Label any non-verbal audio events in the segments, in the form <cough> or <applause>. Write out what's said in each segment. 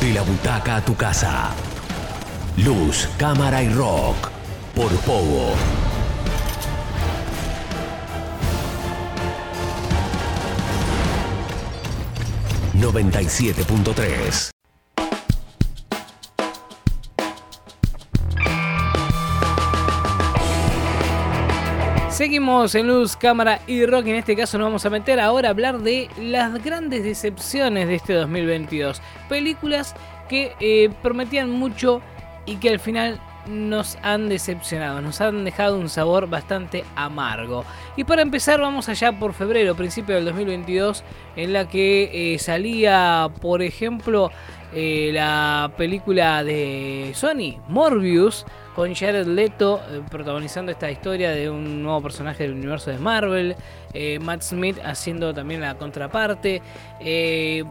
De la butaca a tu casa. Luz, cámara y rock. Por Pogo. ...97.3... Seguimos en Luz, Cámara y Rock. En este caso nos vamos a meter ahora a hablar de las grandes decepciones de este 2022. Películas que eh, prometían mucho y que al final nos han decepcionado, nos han dejado un sabor bastante amargo. Y para empezar vamos allá por febrero, principio del 2022, en la que eh, salía, por ejemplo, eh, la película de Sony, Morbius, con Jared Leto eh, protagonizando esta historia de un nuevo personaje del universo de Marvel, eh, Matt Smith haciendo también la contraparte. Eh,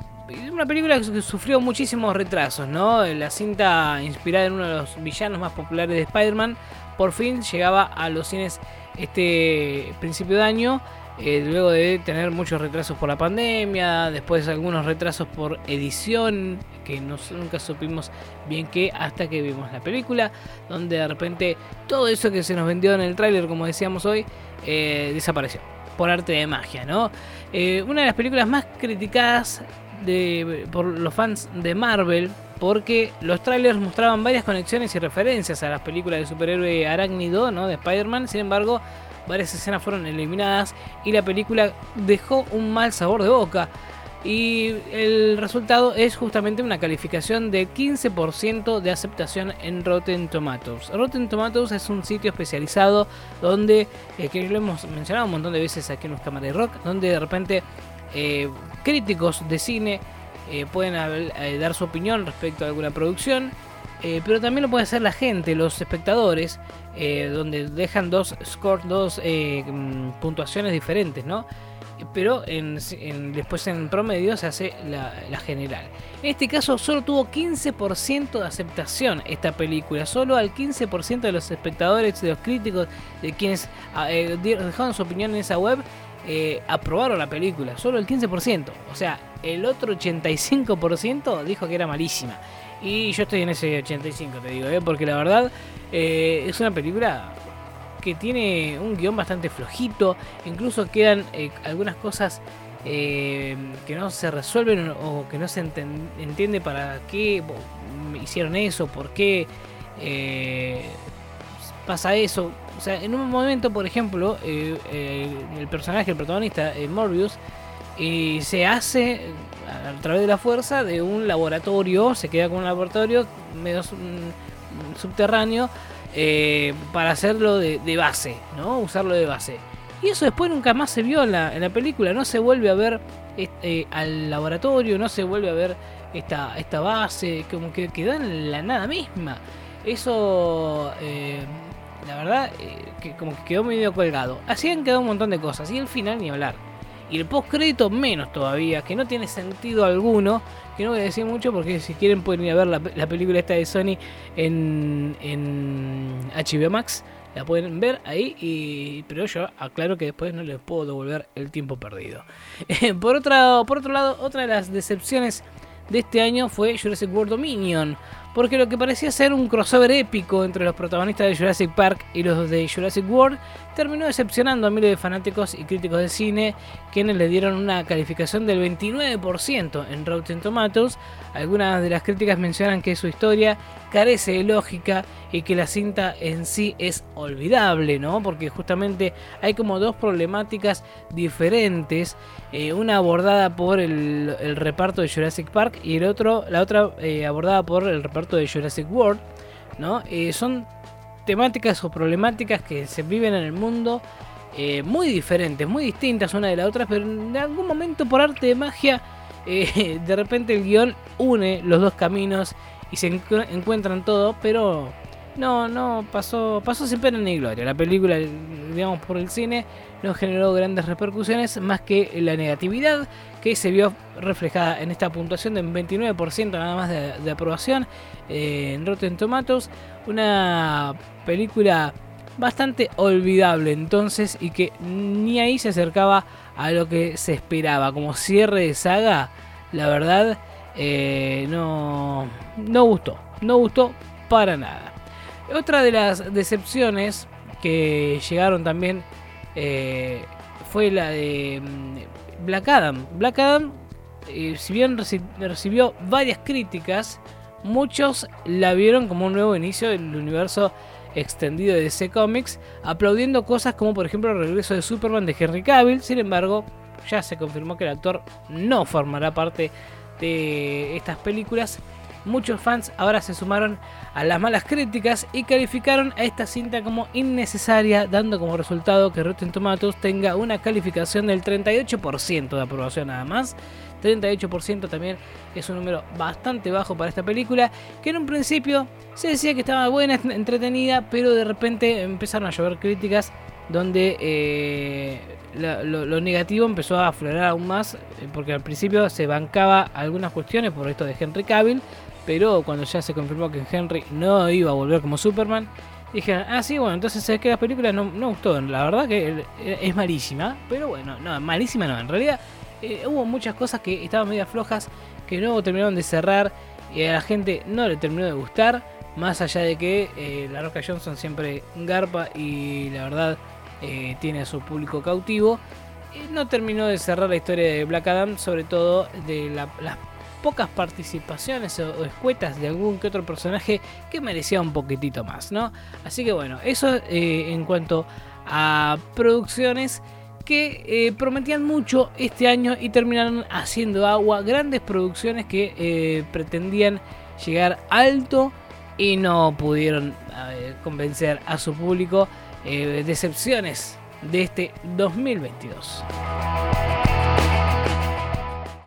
una película que sufrió muchísimos retrasos, ¿no? La cinta inspirada en uno de los villanos más populares de Spider-Man, por fin llegaba a los cines este principio de año eh, luego de tener muchos retrasos por la pandemia, después algunos retrasos por edición, que nunca supimos bien qué hasta que vimos la película, donde de repente todo eso que se nos vendió en el tráiler, como decíamos hoy, eh, desapareció, por arte de magia, ¿no? Eh, una de las películas más criticadas por los fans de Marvel, porque los trailers mostraban varias conexiones y referencias a las películas de superhéroe arácnido, ¿no? De Spider-Man, sin embargo varias escenas fueron eliminadas y la película dejó un mal sabor de boca. Y el resultado es justamente una calificación de 15% de aceptación en Rotten Tomatoes. Rotten Tomatoes es un sitio especializado donde, eh, que lo hemos mencionado un montón de veces aquí en los cámaras de rock, donde de repente eh, críticos de cine eh, pueden dar su opinión respecto a alguna producción eh, pero también lo puede hacer la gente, los espectadores, eh, donde dejan dos scores, dos eh, mm, puntuaciones diferentes, ¿no? Pero después en promedio se hace la, general. En este caso solo tuvo 15% de aceptación esta película. Solo al 15% de los espectadores, de los críticos, de quienes ah, dejaron su opinión en esa web, aprobaron la película. Solo el 15%. O sea, el otro 85% dijo que era malísima. Y yo estoy en ese 85, te digo, ¿eh? porque la verdad eh, es una película que tiene un guion bastante flojito. Incluso quedan eh, algunas cosas que no se resuelven o que no se entiende para qué hicieron eso, por qué pasa eso. O sea, en un momento, por ejemplo, el personaje, el protagonista, Morbius, se hace a través de la fuerza de un laboratorio, se queda con un laboratorio medio subterráneo eh, para hacerlo de, base, ¿no? Usarlo de base. Y eso después nunca más se vio en la, en la película, no se vuelve a ver este, al laboratorio, no se vuelve a ver esta, esta base, como que quedó en la nada misma. Eso, eh, la verdad, eh, que como que quedó medio colgado. Así han quedado un montón de cosas, y el final ni hablar. Y el post crédito menos todavía, que no tiene sentido alguno. Que no voy a decir mucho porque si quieren pueden ir a ver la, película esta de Sony en, en HBO Max. La pueden ver ahí, y, pero yo aclaro que después no les puedo devolver el tiempo perdido. por, otra, por otro lado, otra de las decepciones de este año fue Jurassic World Dominion porque lo que parecía ser un crossover épico entre los protagonistas de Jurassic Park y los de Jurassic World terminó decepcionando a miles de fanáticos y críticos de cine, quienes le dieron una calificación del 29% en Rotten Tomatoes. Algunas de las críticas mencionan que su historia carece de lógica y que la cinta en sí es olvidable, ¿no? Porque justamente hay como dos problemáticas diferentes, eh, una abordada por el, reparto de Jurassic Park y el otro, la otra eh, abordada por el reparto de Jurassic World, ¿no? Eh, son temáticas o problemáticas que se viven en el mundo eh, muy diferentes, muy distintas una de la otra, pero en algún momento por arte de magia, eh, <laughs> de repente el guion une los dos caminos y se encuentran todo, pero no, no, pasó, pasó sin pena ni gloria. La película, digamos, por el cine no generó grandes repercusiones más que la negatividad que se vio reflejada en esta puntuación de 29% nada más de, aprobación eh, en Rotten Tomatoes. Una película bastante olvidable entonces y que ni ahí se acercaba a lo que se esperaba como cierre de saga. La verdad eh, no, no gustó, no gustó para nada. Otra de las decepciones que llegaron también eh, fue la de mm, Black Adam. Black Adam, eh, si bien recibió varias críticas, muchos la vieron como un nuevo inicio del universo extendido de DC Comics, aplaudiendo cosas como por ejemplo el regreso de Superman de Henry Cavill. Sin embargo, ya se confirmó que el actor no formará parte de estas películas. Muchos fans ahora se sumaron a las malas críticas y calificaron a esta cinta como innecesaria, dando como resultado que Rotten Tomatoes tenga una calificación del 38% de aprobación nada más. 38% también es un número bastante bajo para esta película, que en un principio se decía que estaba buena, entretenida, pero de repente empezaron a llover críticas donde eh, lo, negativo empezó a aflorar aún más, eh, porque al principio se bancaba algunas cuestiones por esto de Henry Cavill, pero cuando ya se confirmó que Henry no iba a volver como Superman, dijeron, ah, sí, bueno, entonces es que la película no, no gustó. La verdad que es malísima, pero bueno, no, malísima no, en realidad eh, hubo muchas cosas que estaban medio flojas, que no terminaron de cerrar y a la gente no le terminó de gustar, más allá de que eh, La Roca Johnson siempre garpa y la verdad eh, tiene a su público cautivo. no terminó de cerrar la historia de Black Adam, sobre todo de las pocas participaciones o, escuetas de algún que otro personaje que merecía un poquitito más, ¿no? Así que bueno, eso en cuanto a producciones que eh, prometían mucho este año y terminaron haciendo agua. Grandes producciones que eh, pretendían llegar alto y no pudieron convencer a su público. Eh, decepciones de este 2022.